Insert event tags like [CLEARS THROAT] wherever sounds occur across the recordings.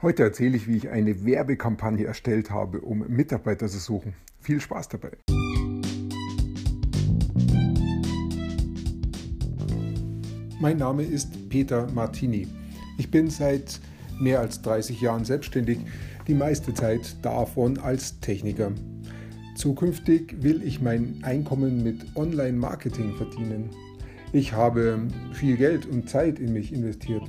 Heute erzähle ich, wie ich eine Werbekampagne erstellt habe, um Mitarbeiter zu suchen. Viel Spaß dabei. Mein Name ist Peter Martini. Ich bin seit mehr als 30 Jahren selbstständig, die meiste Zeit davon als Techniker. Zukünftig will ich mein Einkommen mit Online-Marketing verdienen. Ich habe viel Geld und Zeit in mich investiert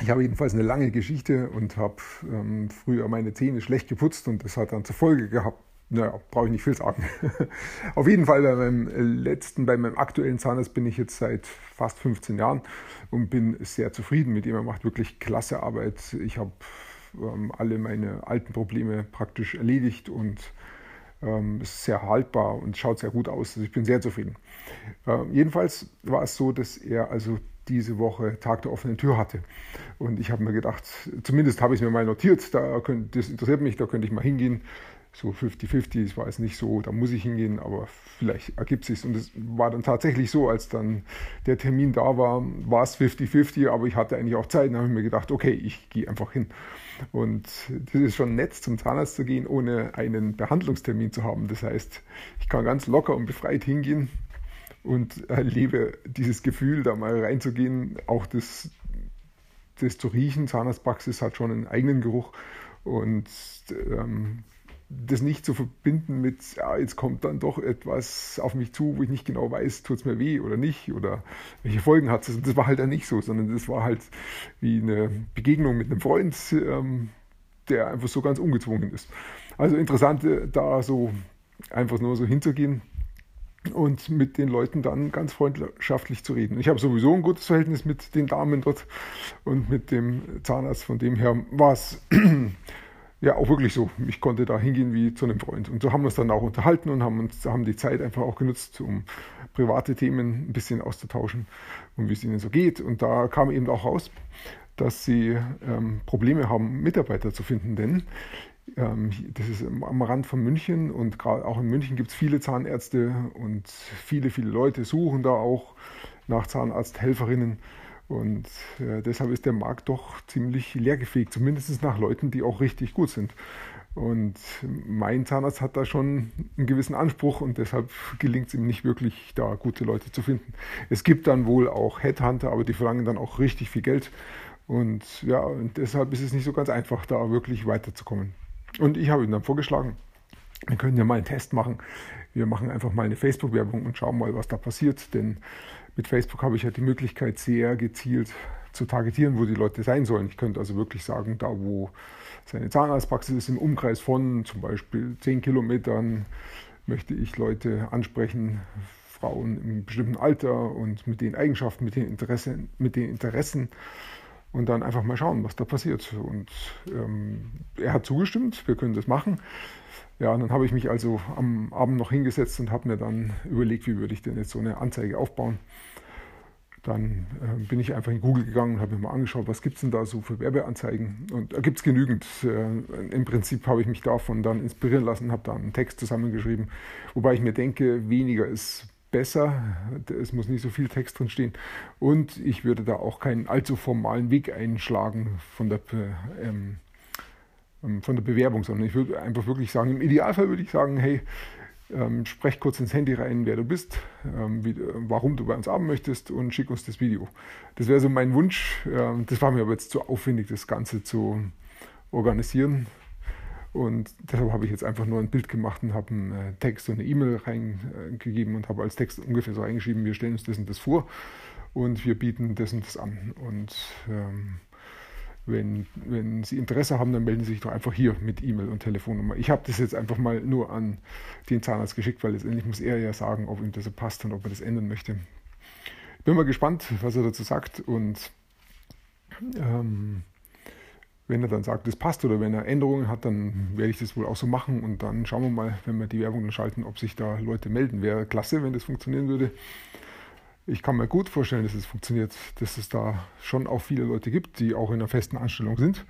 Ich habe jedenfalls eine lange Geschichte und habe ähm, früher meine Zähne schlecht geputzt und das hat dann zur Folge gehabt. Naja, brauche ich nicht viel sagen. [LAUGHS] Auf jeden Fall bei meinem letzten, bei meinem aktuellen Zahnarzt bin ich jetzt seit fast 15 Jahren und bin sehr zufrieden mit ihm. Er macht wirklich klasse Arbeit. Ich habe ähm, alle meine alten Probleme praktisch erledigt und ähm, ist sehr haltbar und schaut sehr gut aus. Also ich bin sehr zufrieden. Ähm, jedenfalls war es so, dass er also diese Woche Tag der offenen Tür hatte. Und ich habe mir gedacht, zumindest habe ich es mir mal notiert, da könnt, das interessiert mich, da könnte ich mal hingehen. So 50-50, es war jetzt nicht so, da muss ich hingehen, aber vielleicht ergibt es sich. Und es war dann tatsächlich so, als dann der Termin da war, war es 50-50, aber ich hatte eigentlich auch Zeit. Dann habe ich mir gedacht, okay, ich gehe einfach hin. Und das ist schon nett, zum Zahnarzt zu gehen, ohne einen Behandlungstermin zu haben. Das heißt, ich kann ganz locker und befreit hingehen und erlebe dieses Gefühl, da mal reinzugehen. Auch das, das zu riechen, Zahnarztpraxis hat schon einen eigenen Geruch und ähm, das nicht zu verbinden mit, ja, jetzt kommt dann doch etwas auf mich zu, wo ich nicht genau weiß, tut es mir weh oder nicht oder welche Folgen hat es. Das war halt dann nicht so, sondern das war halt wie eine Begegnung mit einem Freund, ähm, der einfach so ganz ungezwungen ist. Also interessant, äh, da so einfach nur so hinzugehen und mit den Leuten dann ganz freundschaftlich zu reden. Ich habe sowieso ein gutes Verhältnis mit den Damen dort und mit dem Zahnarzt. Von dem her war es [CLEARS THROAT] ja auch wirklich so. Ich konnte da hingehen wie zu einem Freund. Und so haben wir uns dann auch unterhalten und haben uns haben die Zeit einfach auch genutzt, um private Themen ein bisschen auszutauschen und wie es ihnen so geht. Und da kam eben auch raus, dass sie ähm, Probleme haben, Mitarbeiter zu finden, denn das ist am Rand von München und gerade auch in München gibt es viele Zahnärzte und viele, viele Leute suchen da auch nach Zahnarzthelferinnen. Und äh, deshalb ist der Markt doch ziemlich leergefegt, zumindest nach Leuten, die auch richtig gut sind. Und mein Zahnarzt hat da schon einen gewissen Anspruch und deshalb gelingt es ihm nicht wirklich, da gute Leute zu finden. Es gibt dann wohl auch Headhunter, aber die verlangen dann auch richtig viel Geld. Und ja, und deshalb ist es nicht so ganz einfach, da wirklich weiterzukommen. Und ich habe ihm dann vorgeschlagen, wir können ja mal einen Test machen. Wir machen einfach mal eine Facebook-Werbung und schauen mal, was da passiert. Denn mit Facebook habe ich ja die Möglichkeit, sehr gezielt zu targetieren, wo die Leute sein sollen. Ich könnte also wirklich sagen, da wo seine Zahnarztpraxis ist, im Umkreis von zum Beispiel 10 Kilometern, möchte ich Leute ansprechen, Frauen im bestimmten Alter und mit den Eigenschaften, mit den Interessen, mit den Interessen und dann einfach mal schauen, was da passiert. Und ähm, er hat zugestimmt, wir können das machen. Ja, und dann habe ich mich also am Abend noch hingesetzt und habe mir dann überlegt, wie würde ich denn jetzt so eine Anzeige aufbauen. Dann äh, bin ich einfach in Google gegangen und habe mir mal angeschaut, was gibt es denn da so für Werbeanzeigen. Und da gibt es genügend. Äh, Im Prinzip habe ich mich davon dann inspirieren lassen, habe da einen Text zusammengeschrieben, wobei ich mir denke, weniger ist besser. Es muss nicht so viel Text drin stehen. Und ich würde da auch keinen allzu formalen Weg einschlagen von der, ähm, ähm, von der Bewerbung, sondern ich würde einfach wirklich sagen, im Idealfall würde ich sagen, hey, ähm, sprech kurz ins Handy rein, wer du bist, ähm, wie, warum du bei uns arbeiten möchtest und schick uns das Video. Das wäre so mein Wunsch. Ähm, das war mir aber jetzt zu aufwendig, das Ganze zu organisieren. Und deshalb habe ich jetzt einfach nur ein Bild gemacht und habe einen äh, Text und eine E-Mail reingegeben und habe als Text ungefähr so reingeschrieben, wir stellen uns das und das vor und wir bieten das und das an. Und ähm, wenn, wenn Sie Interesse haben, dann melden Sie sich doch einfach hier mit E-Mail und Telefonnummer. Ich habe das jetzt einfach mal nur an den Zahnarzt geschickt, weil letztendlich muss er ja sagen, ob ihm das so passt und ob er das ändern möchte. Ich bin mal gespannt, was er dazu sagt und ähm, wenn er dann sagt, das passt oder wenn er Änderungen hat, dann werde ich das wohl auch so machen und dann schauen wir mal, wenn wir die Werbung dann schalten, ob sich da Leute melden. Wäre klasse, wenn das funktionieren würde. Ich kann mir gut vorstellen, dass es funktioniert, dass es da schon auch viele Leute gibt, die auch in einer festen Anstellung sind,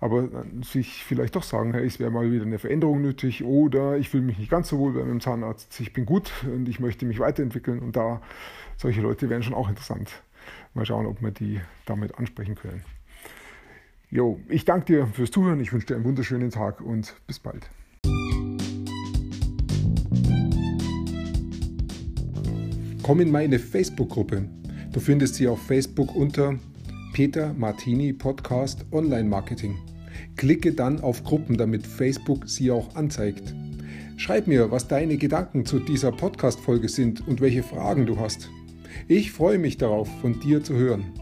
aber sich vielleicht doch sagen, hey, es wäre mal wieder eine Veränderung nötig oder ich fühle mich nicht ganz so wohl bei meinem Zahnarzt, ich bin gut und ich möchte mich weiterentwickeln und da solche Leute wären schon auch interessant. Mal schauen, ob wir die damit ansprechen können. Jo, ich danke dir fürs Zuhören, ich wünsche dir einen wunderschönen Tag und bis bald. Komm in meine Facebook-Gruppe. Du findest sie auf Facebook unter Peter Martini Podcast Online Marketing. Klicke dann auf Gruppen, damit Facebook sie auch anzeigt. Schreib mir, was deine Gedanken zu dieser Podcast-Folge sind und welche Fragen du hast. Ich freue mich darauf, von dir zu hören.